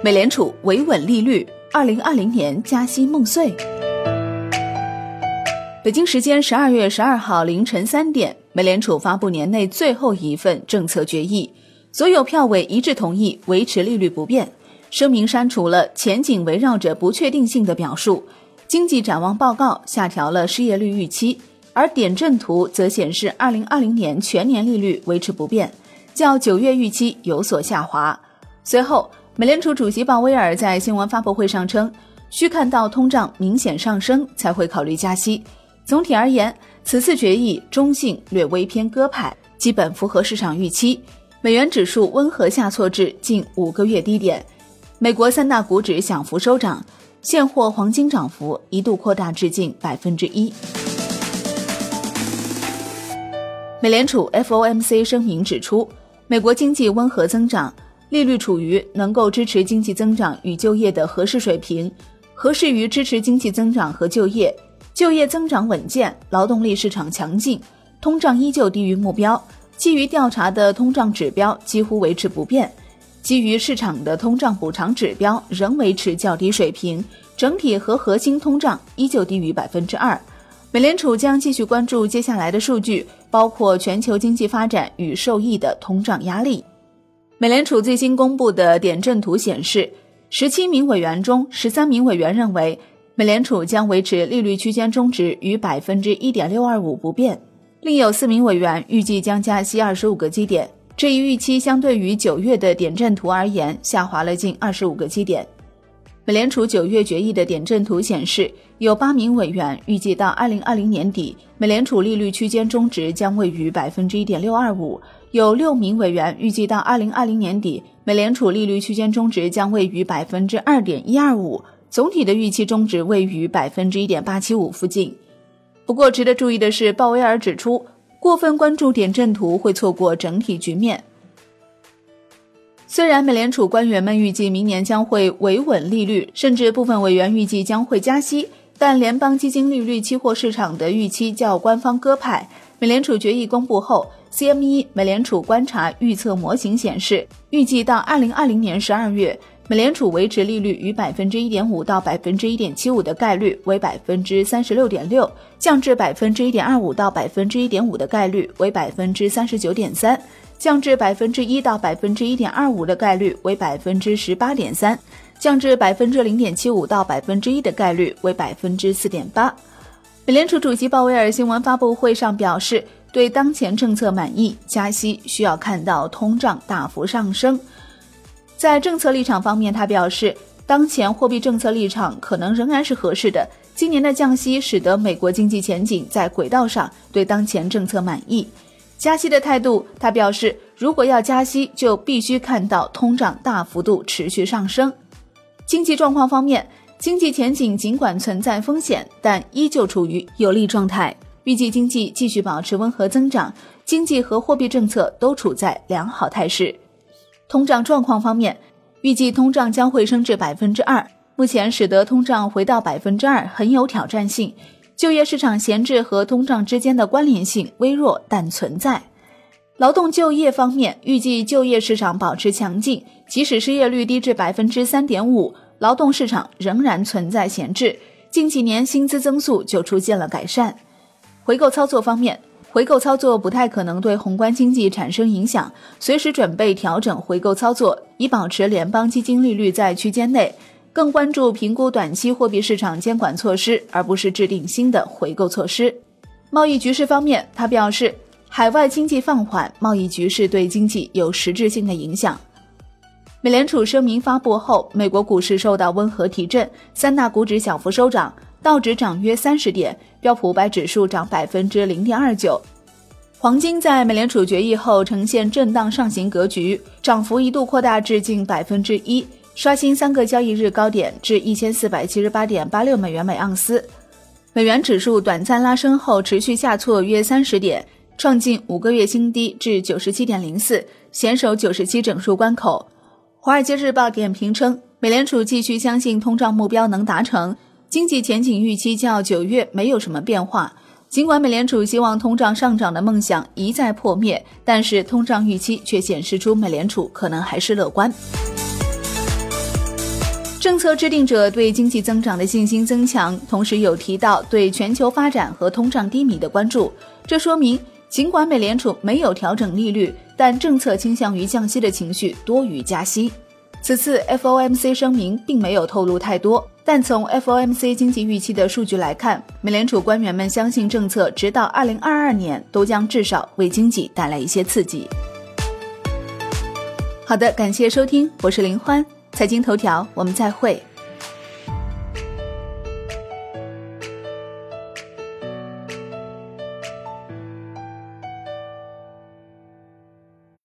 美联储维稳利率，二零二零年加息梦碎。北京时间十二月十二号凌晨三点，美联储发布年内最后一份政策决议，所有票委一致同意维持利率不变。声明删除了前景围绕着不确定性的表述，经济展望报告下调了失业率预期，而点阵图则显示二零二零年全年利率维持不变，较九月预期有所下滑。随后，美联储主席鲍威尔在新闻发布会上称，需看到通胀明显上升才会考虑加息。总体而言，此次决议中性，略微偏鸽派，基本符合市场预期。美元指数温和下挫至近五个月低点。美国三大股指小幅收涨，现货黄金涨幅一度扩大至近百分之一。美联储 FOMC 声明指出，美国经济温和增长，利率处于能够支持经济增长与就业的合适水平，合适于支持经济增长和就业。就业增长稳健，劳动力市场强劲，通胀依旧低于目标。基于调查的通胀指标几乎维持不变，基于市场的通胀补偿指标仍维持较低水平，整体和核心通胀依旧低于百分之二。美联储将继续关注接下来的数据，包括全球经济发展与受益的通胀压力。美联储最新公布的点阵图显示，十七名委员中，十三名委员认为。美联储将维持利率区间中值于百分之一点六二五不变，另有四名委员预计将加息二十五个基点。这一预期相对于九月的点阵图而言，下滑了近二十五个基点。美联储九月决议的点阵图显示，有八名委员预计到二零二零年底，美联储利率区间中值将位于百分之一点六二五；有六名委员预计到二零二零年底，美联储利率区间中值将位于百分之二点一二五。总体的预期中值位于百分之一点八七五附近。不过，值得注意的是，鲍威尔指出，过分关注点阵图会错过整体局面。虽然美联储官员们预计明年将会维稳利率，甚至部分委员预计将会加息，但联邦基金利率期货市场的预期较官方鸽派。美联储决议公布后，CME 美联储观察预测模型显示，预计到二零二零年十二月。美联储维持利率于百分之一点五到百分之一点七五的概率为百分之三十六点六，降至百分之一点二五到百分之一点五的概率为百分之三十九点三，降至百分之一到百分之一点二五的概率为百分之十八点三，降至百分之零点七五到百分之一的概率为百分之四点八。美联储主席鲍威尔新闻发布会上表示，对当前政策满意，加息需要看到通胀大幅上升。在政策立场方面，他表示，当前货币政策立场可能仍然是合适的。今年的降息使得美国经济前景在轨道上，对当前政策满意。加息的态度，他表示，如果要加息，就必须看到通胀大幅度持续上升。经济状况方面，经济前景尽管存在风险，但依旧处于有利状态，预计经济继续保持温和增长，经济和货币政策都处在良好态势。通胀状况方面，预计通胀将会升至百分之二。目前使得通胀回到百分之二很有挑战性。就业市场闲置和通胀之间的关联性微弱，但存在。劳动就业方面，预计就业市场保持强劲，即使失业率低至百分之三点五，劳动市场仍然存在闲置。近几年薪资增速就出现了改善。回购操作方面。回购操作不太可能对宏观经济产生影响，随时准备调整回购操作，以保持联邦基金利率在区间内。更关注评估短期货币市场监管措施，而不是制定新的回购措施。贸易局势方面，他表示，海外经济放缓，贸易局势对经济有实质性的影响。美联储声明发布后，美国股市受到温和提振，三大股指小幅收涨。道指涨约三十点，标普五百指数涨百分之零点二九。黄金在美联储决议后呈现震荡上行格局，涨幅一度扩大至近百分之一，刷新三个交易日高点至一千四百七十八点八六美元每盎司。美元指数短暂拉升后持续下挫约三十点，创近五个月新低至九十七点零四，险守九十七整数关口。华尔街日报点评称，美联储继续相信通胀目标能达成。经济前景预期较九月没有什么变化，尽管美联储希望通胀上涨的梦想一再破灭，但是通胀预期却显示出美联储可能还是乐观。政策制定者对经济增长的信心增强，同时有提到对全球发展和通胀低迷的关注。这说明，尽管美联储没有调整利率，但政策倾向于降息的情绪多于加息。此次 FOMC 声明并没有透露太多，但从 FOMC 经济预期的数据来看，美联储官员们相信政策直到2022年都将至少为经济带来一些刺激。好的，感谢收听，我是林欢，财经头条，我们再会。